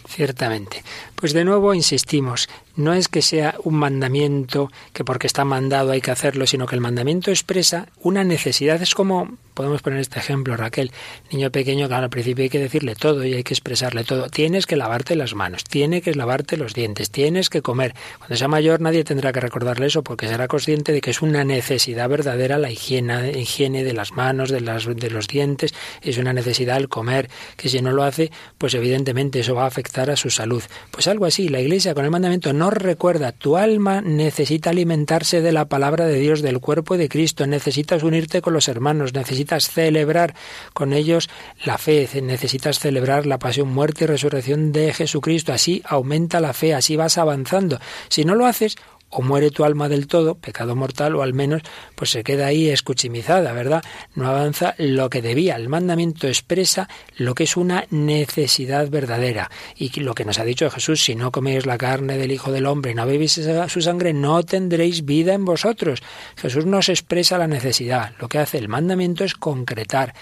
Ciertamente. Pues de nuevo insistimos, no es que sea un mandamiento que porque está mandado hay que hacerlo, sino que el mandamiento expresa una necesidad. Es como, podemos poner este ejemplo, Raquel, niño pequeño que al principio hay que decirle todo y hay que expresarle todo. Tienes que lavarte las manos, tienes que lavarte los dientes, tienes que comer. Cuando sea mayor nadie tendrá que recordarle eso porque será consciente de que es una necesidad verdadera la higiene, higiene de las manos, de, las, de los dientes, es una necesidad el comer, que si no lo hace, pues evidentemente eso va a afectar a su salud. Pues algo así, la Iglesia con el mandamiento no recuerda, tu alma necesita alimentarse de la palabra de Dios, del cuerpo de Cristo, necesitas unirte con los hermanos, necesitas celebrar con ellos la fe, necesitas celebrar la pasión, muerte y resurrección de Jesucristo, así aumenta la fe, así vas avanzando. Si no lo haces, o muere tu alma del todo, pecado mortal, o al menos pues se queda ahí escuchimizada, ¿verdad? No avanza lo que debía. El mandamiento expresa lo que es una necesidad verdadera. Y lo que nos ha dicho Jesús, si no coméis la carne del Hijo del Hombre, no bebéis su sangre, no tendréis vida en vosotros. Jesús nos expresa la necesidad. Lo que hace el mandamiento es concretar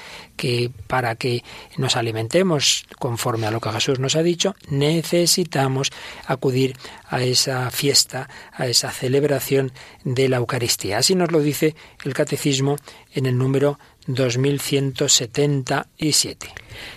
que para que nos alimentemos conforme a lo que Jesús nos ha dicho, necesitamos acudir a esa fiesta, a esa celebración de la Eucaristía. Así nos lo dice el Catecismo en el número 2177.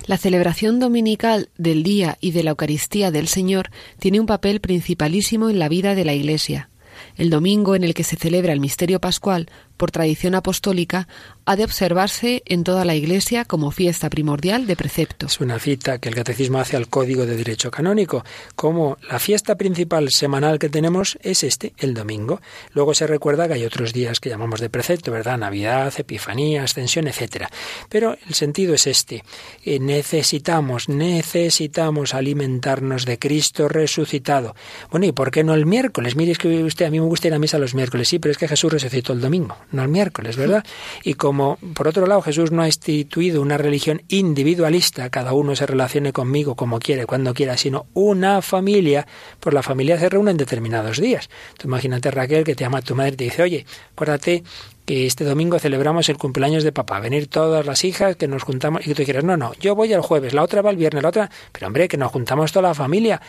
La celebración dominical del día y de la Eucaristía del Señor tiene un papel principalísimo en la vida de la Iglesia. El domingo en el que se celebra el misterio pascual, por tradición apostólica, ha de observarse en toda la Iglesia como fiesta primordial de precepto. Es una cita que el Catecismo hace al Código de Derecho Canónico, como la fiesta principal semanal que tenemos es este, el domingo. Luego se recuerda que hay otros días que llamamos de precepto, ¿verdad? Navidad, Epifanía, Ascensión, etcétera. Pero el sentido es este. Eh, necesitamos, necesitamos alimentarnos de Cristo resucitado. Bueno, ¿y por qué no el miércoles? Mire, es que usted a mí me gusta ir a misa los miércoles, sí, pero es que Jesús resucitó el domingo no el miércoles, ¿verdad? *laughs* Y como, por otro lado, Jesús no ha instituido una religión individualista, cada uno se relacione conmigo como quiere, cuando quiera, sino una familia, pues la familia se reúne en determinados días. Tú imagínate, Raquel, que te llama tu madre y te dice, oye, acuérdate que este domingo celebramos el cumpleaños de papá, venir todas las hijas, que nos juntamos, y tú dijeras, no, no, yo voy el jueves, la otra va el viernes, la otra, pero hombre, que nos juntamos toda la familia.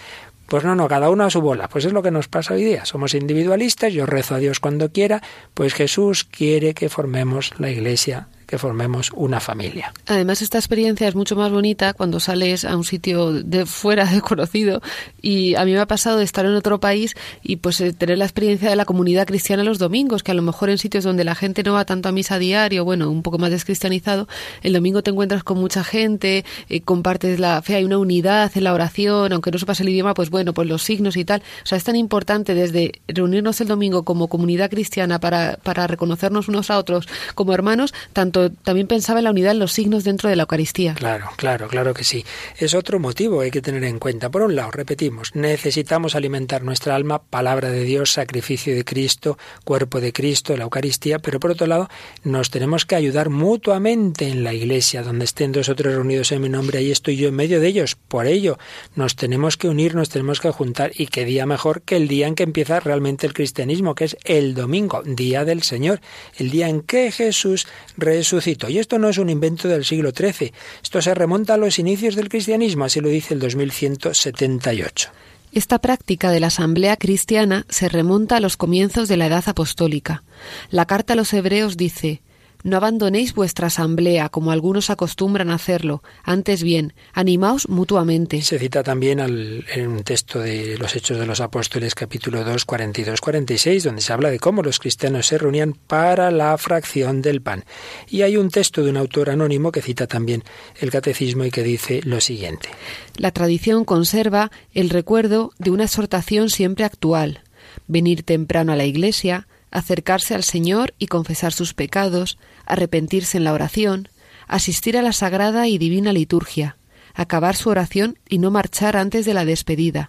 Pues no, no, cada uno a su bola. Pues es lo que nos pasa hoy día. Somos individualistas, yo rezo a Dios cuando quiera, pues Jesús quiere que formemos la iglesia que formemos una familia. Además, esta experiencia es mucho más bonita cuando sales a un sitio de fuera de conocido y a mí me ha pasado de estar en otro país y pues eh, tener la experiencia de la comunidad cristiana los domingos, que a lo mejor en sitios donde la gente no va tanto a misa diario, bueno, un poco más descristianizado, el domingo te encuentras con mucha gente, eh, compartes la fe, hay una unidad en la oración, aunque no sepas el idioma, pues bueno, pues los signos y tal. O sea, es tan importante desde reunirnos el domingo como comunidad cristiana para, para reconocernos unos a otros como hermanos, tanto también pensaba en la unidad en los signos dentro de la Eucaristía. Claro, claro, claro que sí. Es otro motivo que hay que tener en cuenta. Por un lado, repetimos, necesitamos alimentar nuestra alma, palabra de Dios, sacrificio de Cristo, cuerpo de Cristo, la Eucaristía, pero por otro lado, nos tenemos que ayudar mutuamente en la iglesia, donde estén dos o tres reunidos en mi nombre, ahí estoy yo en medio de ellos. Por ello, nos tenemos que unir, nos tenemos que juntar, y qué día mejor que el día en que empieza realmente el cristianismo, que es el domingo, día del Señor, el día en que Jesús resucitó. Y esto no es un invento del siglo XIII, esto se remonta a los inicios del cristianismo, así lo dice el 2178. Esta práctica de la asamblea cristiana se remonta a los comienzos de la edad apostólica. La carta a los hebreos dice no abandonéis vuestra asamblea como algunos acostumbran a hacerlo, antes bien, animaos mutuamente. Se cita también en un texto de los Hechos de los Apóstoles capítulo 2, 42-46, donde se habla de cómo los cristianos se reunían para la fracción del pan. Y hay un texto de un autor anónimo que cita también el catecismo y que dice lo siguiente. La tradición conserva el recuerdo de una exhortación siempre actual, venir temprano a la iglesia, acercarse al Señor y confesar sus pecados, arrepentirse en la oración, asistir a la sagrada y divina liturgia, acabar su oración y no marchar antes de la despedida.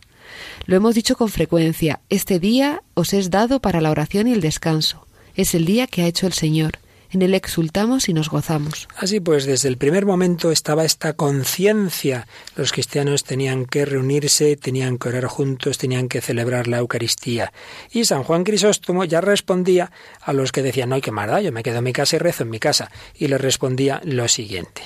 Lo hemos dicho con frecuencia, este día os es dado para la oración y el descanso. Es el día que ha hecho el Señor en él exultamos y nos gozamos. Así pues, desde el primer momento estaba esta conciencia. Los cristianos tenían que reunirse, tenían que orar juntos, tenían que celebrar la Eucaristía. Y San Juan Crisóstomo ya respondía a los que decían, no hay que más yo me quedo en mi casa y rezo en mi casa. Y le respondía lo siguiente.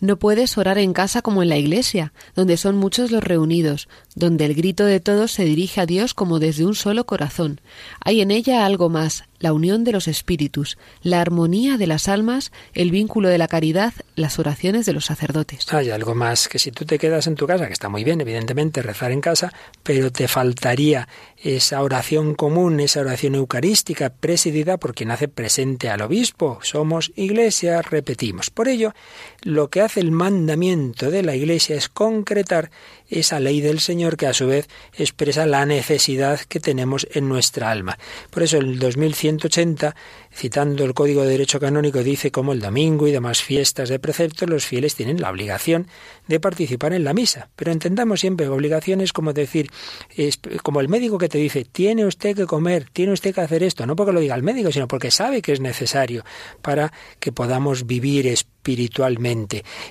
No puedes orar en casa como en la iglesia, donde son muchos los reunidos, donde el grito de todos se dirige a Dios como desde un solo corazón. Hay en ella algo más, la unión de los espíritus, la armonía de las almas, el vínculo de la caridad, las oraciones de los sacerdotes. Hay algo más que si tú te quedas en tu casa, que está muy bien, evidentemente, rezar en casa, pero te faltaría esa oración común, esa oración eucarística presidida por quien hace presente al obispo. Somos iglesia, repetimos. Por ello, lo que hace el mandamiento de la iglesia es concretar esa ley del Señor que a su vez expresa la necesidad que tenemos en nuestra alma. Por eso el 2180, citando el Código de Derecho Canónico, dice como el domingo y demás fiestas de preceptos los fieles tienen la obligación de participar en la misa. Pero entendamos siempre obligaciones como decir, es como el médico que te dice, tiene usted que comer, tiene usted que hacer esto, no porque lo diga el médico, sino porque sabe que es necesario para que podamos vivir.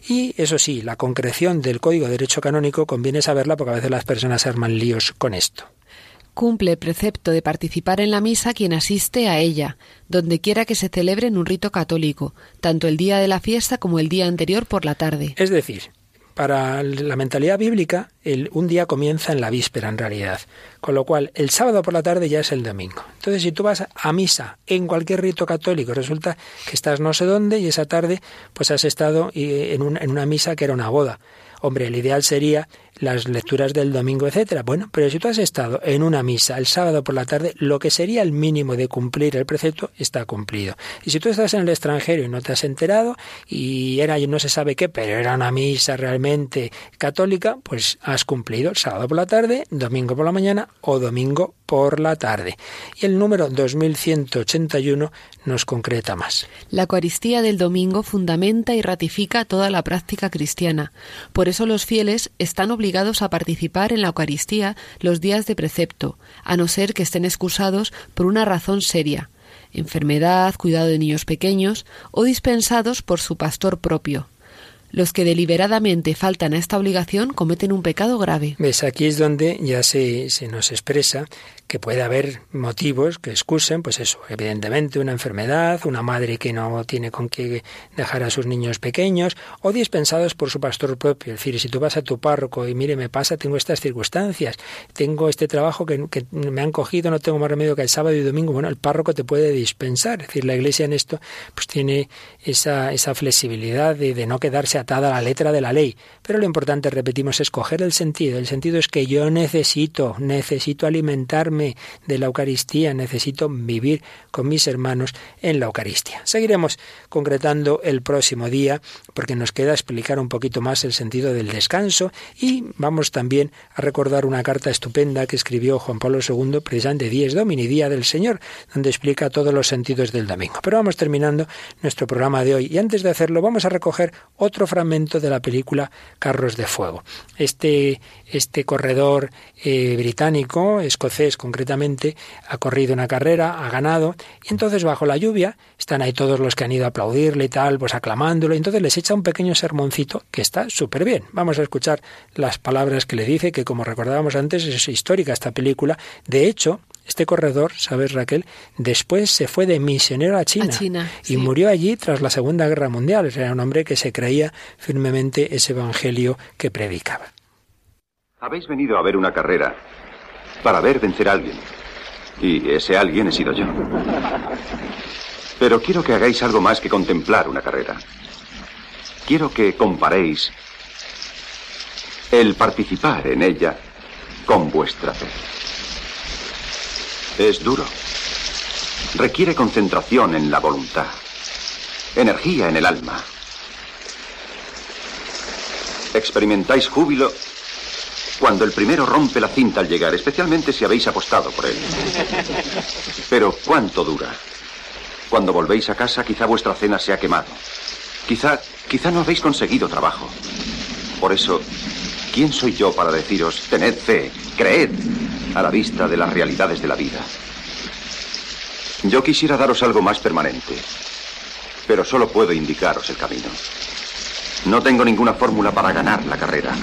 Y eso sí, la concreción del Código de Derecho Canónico conviene saberla porque a veces las personas arman líos con esto. Cumple el precepto de participar en la misa quien asiste a ella, donde quiera que se celebre en un rito católico, tanto el día de la fiesta como el día anterior por la tarde. Es decir, para la mentalidad bíblica, el, un día comienza en la víspera, en realidad. Con lo cual, el sábado por la tarde ya es el domingo. Entonces, si tú vas a misa en cualquier rito católico, resulta que estás no sé dónde y esa tarde pues has estado en, en una misa que era una boda. Hombre, el ideal sería las lecturas del domingo, etcétera. Bueno, pero si tú has estado en una misa el sábado por la tarde, lo que sería el mínimo de cumplir el precepto está cumplido. Y si tú estás en el extranjero y no te has enterado y era no se sabe qué, pero era una misa realmente católica, pues has cumplido sábado por la tarde, domingo por la mañana o domingo por la tarde. Y el número 2181 nos concreta más. La Eucaristía del domingo fundamenta y ratifica toda la práctica cristiana. Por eso los fieles están obligados obligados a participar en la Eucaristía los días de precepto, a no ser que estén excusados por una razón seria, enfermedad, cuidado de niños pequeños o dispensados por su pastor propio. Los que deliberadamente faltan a esta obligación cometen un pecado grave. ¿Ves? Aquí es donde ya se, se nos expresa que puede haber motivos que excusen, pues eso, evidentemente una enfermedad, una madre que no tiene con qué dejar a sus niños pequeños, o dispensados por su pastor propio. Es decir, si tú vas a tu párroco y mire, me pasa, tengo estas circunstancias, tengo este trabajo que, me han cogido, no tengo más remedio que el sábado y domingo, bueno, el párroco te puede dispensar. Es decir, la iglesia en esto pues tiene esa, esa flexibilidad de, de no quedarse atada a la letra de la ley. Pero lo importante, repetimos, es coger el sentido. El sentido es que yo necesito, necesito alimentarme de la Eucaristía, necesito vivir con mis hermanos en la Eucaristía. Seguiremos concretando el próximo día porque nos queda explicar un poquito más el sentido del descanso y vamos también a recordar una carta estupenda que escribió Juan Pablo II precisamente Dies Domini, Día del Señor, donde explica todos los sentidos del domingo. Pero vamos terminando nuestro programa de hoy y antes de hacerlo vamos a recoger otro fragmento de la película Carros de Fuego. Este, este corredor eh, británico, escocés concretamente, ha corrido una carrera, ha ganado y entonces bajo la lluvia están ahí todos los que han ido a aplaudirle y tal, pues aclamándolo, y entonces les echa un pequeño sermoncito que está súper bien. Vamos a escuchar las palabras que le dice, que como recordábamos antes es histórica esta película. De hecho, este corredor, ¿sabes Raquel? Después se fue de misionero a China, y murió allí tras la Segunda Guerra Mundial. Era un hombre que se creía firmemente ese evangelio que predicaba. Habéis venido a ver una carrera para ver vencer a alguien. Y ese alguien he sido yo. Pero quiero que hagáis algo más que contemplar una carrera. Quiero que comparéis el participar en ella con vuestra fe. Es duro. Requiere concentración en la voluntad, energía en el alma. Experimentáis júbilo cuando el primero rompe la cinta al llegar, especialmente si habéis apostado por él. Pero ¿cuánto dura? Cuando volvéis a casa quizá vuestra cena se ha quemado. Quizá, quizá no habéis conseguido trabajo. Por eso, ¿quién soy yo para deciros, tened fe, creed, a la vista de las realidades de la vida? Yo quisiera daros algo más permanente, pero solo puedo indicaros el camino. No tengo ninguna fórmula para ganar la carrera.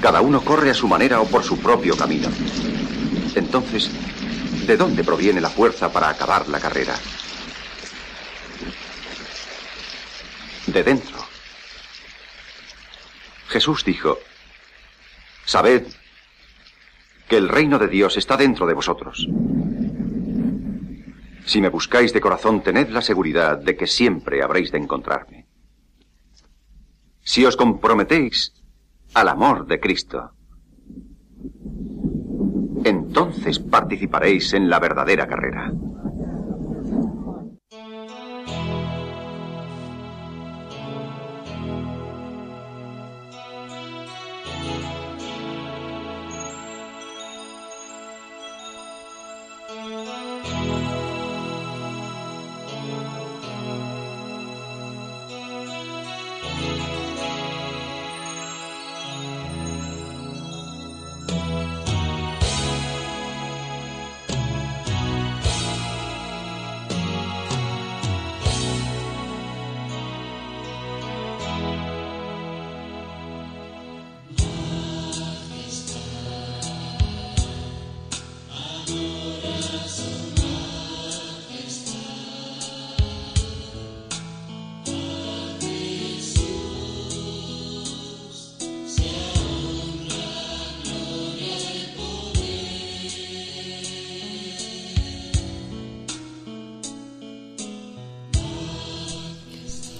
Cada uno corre a su manera o por su propio camino. Entonces, ¿de dónde proviene la fuerza para acabar la carrera? De dentro. Jesús dijo, Sabed que el reino de Dios está dentro de vosotros. Si me buscáis de corazón, tened la seguridad de que siempre habréis de encontrarme. Si os comprometéis al amor de Cristo, entonces participaréis en la verdadera carrera.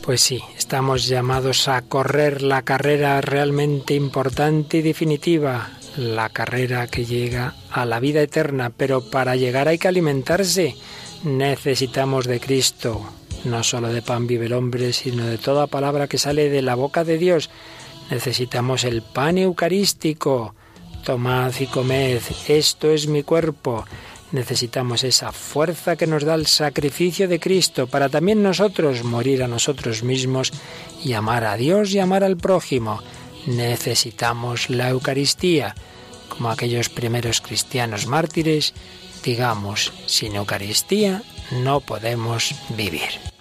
Pues sí, estamos llamados a correr la carrera realmente importante y definitiva, la carrera que llega a la vida eterna, pero para llegar hay que alimentarse. Necesitamos de Cristo, no solo de pan vive el hombre, sino de toda palabra que sale de la boca de Dios. Necesitamos el pan eucarístico. Tomad y comed, esto es mi cuerpo. Necesitamos esa fuerza que nos da el sacrificio de Cristo para también nosotros morir a nosotros mismos y amar a Dios y amar al prójimo. Necesitamos la Eucaristía, como aquellos primeros cristianos mártires, digamos, sin Eucaristía no podemos vivir.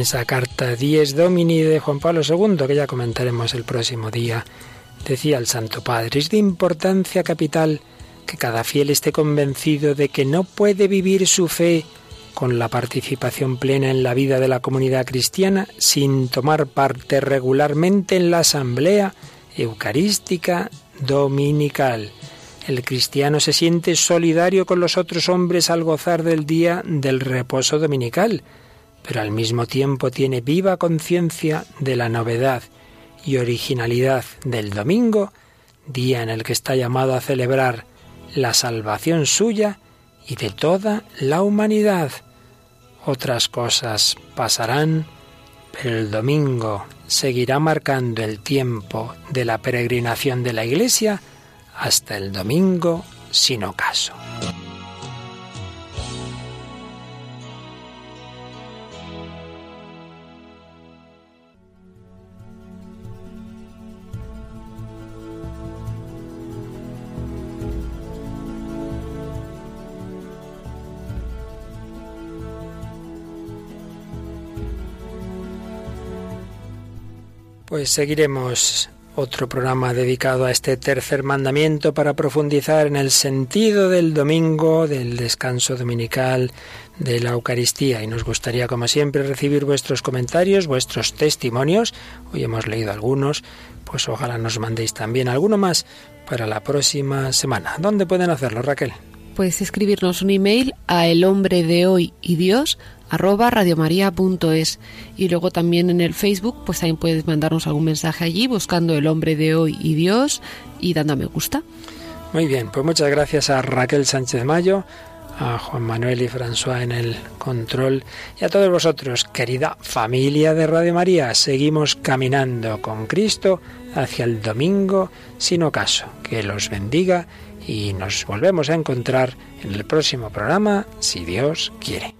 Esa carta Dies Domini de Juan Pablo II, que ya comentaremos el próximo día. Decía el Santo Padre, es de importancia capital que cada fiel esté convencido de que no puede vivir su fe con la participación plena en la vida de la comunidad cristiana sin tomar parte regularmente en la asamblea eucarística dominical. El cristiano se siente solidario con los otros hombres al gozar del día del reposo dominical, pero al mismo tiempo tiene viva conciencia de la novedad y originalidad del domingo, día en el que está llamado a celebrar la salvación suya y de toda la humanidad. Otras cosas pasarán, pero el domingo seguirá marcando el tiempo de la peregrinación de la Iglesia hasta el domingo sin ocaso. Pues seguiremos otro programa dedicado a este tercer mandamiento para profundizar en el sentido del domingo, del descanso dominical, de la Eucaristía. Y nos gustaría, como siempre, recibir vuestros comentarios, vuestros testimonios. Hoy hemos leído algunos, pues ojalá nos mandéis también alguno más para la próxima semana. ¿Dónde pueden hacerlo, Raquel? Puedes escribirnos un email a el hombre de hoy y Dios arroba radiomaria.es y luego también en el Facebook pues también puedes mandarnos algún mensaje allí buscando el hombre de hoy y Dios y dando a me gusta. Muy bien, pues muchas gracias a Raquel Sánchez Mayo, a Juan Manuel y François en el control y a todos vosotros, querida familia de Radio María. Seguimos caminando con Cristo hacia el domingo sin ocaso. Que los bendiga y nos volvemos a encontrar en el próximo programa, si Dios quiere.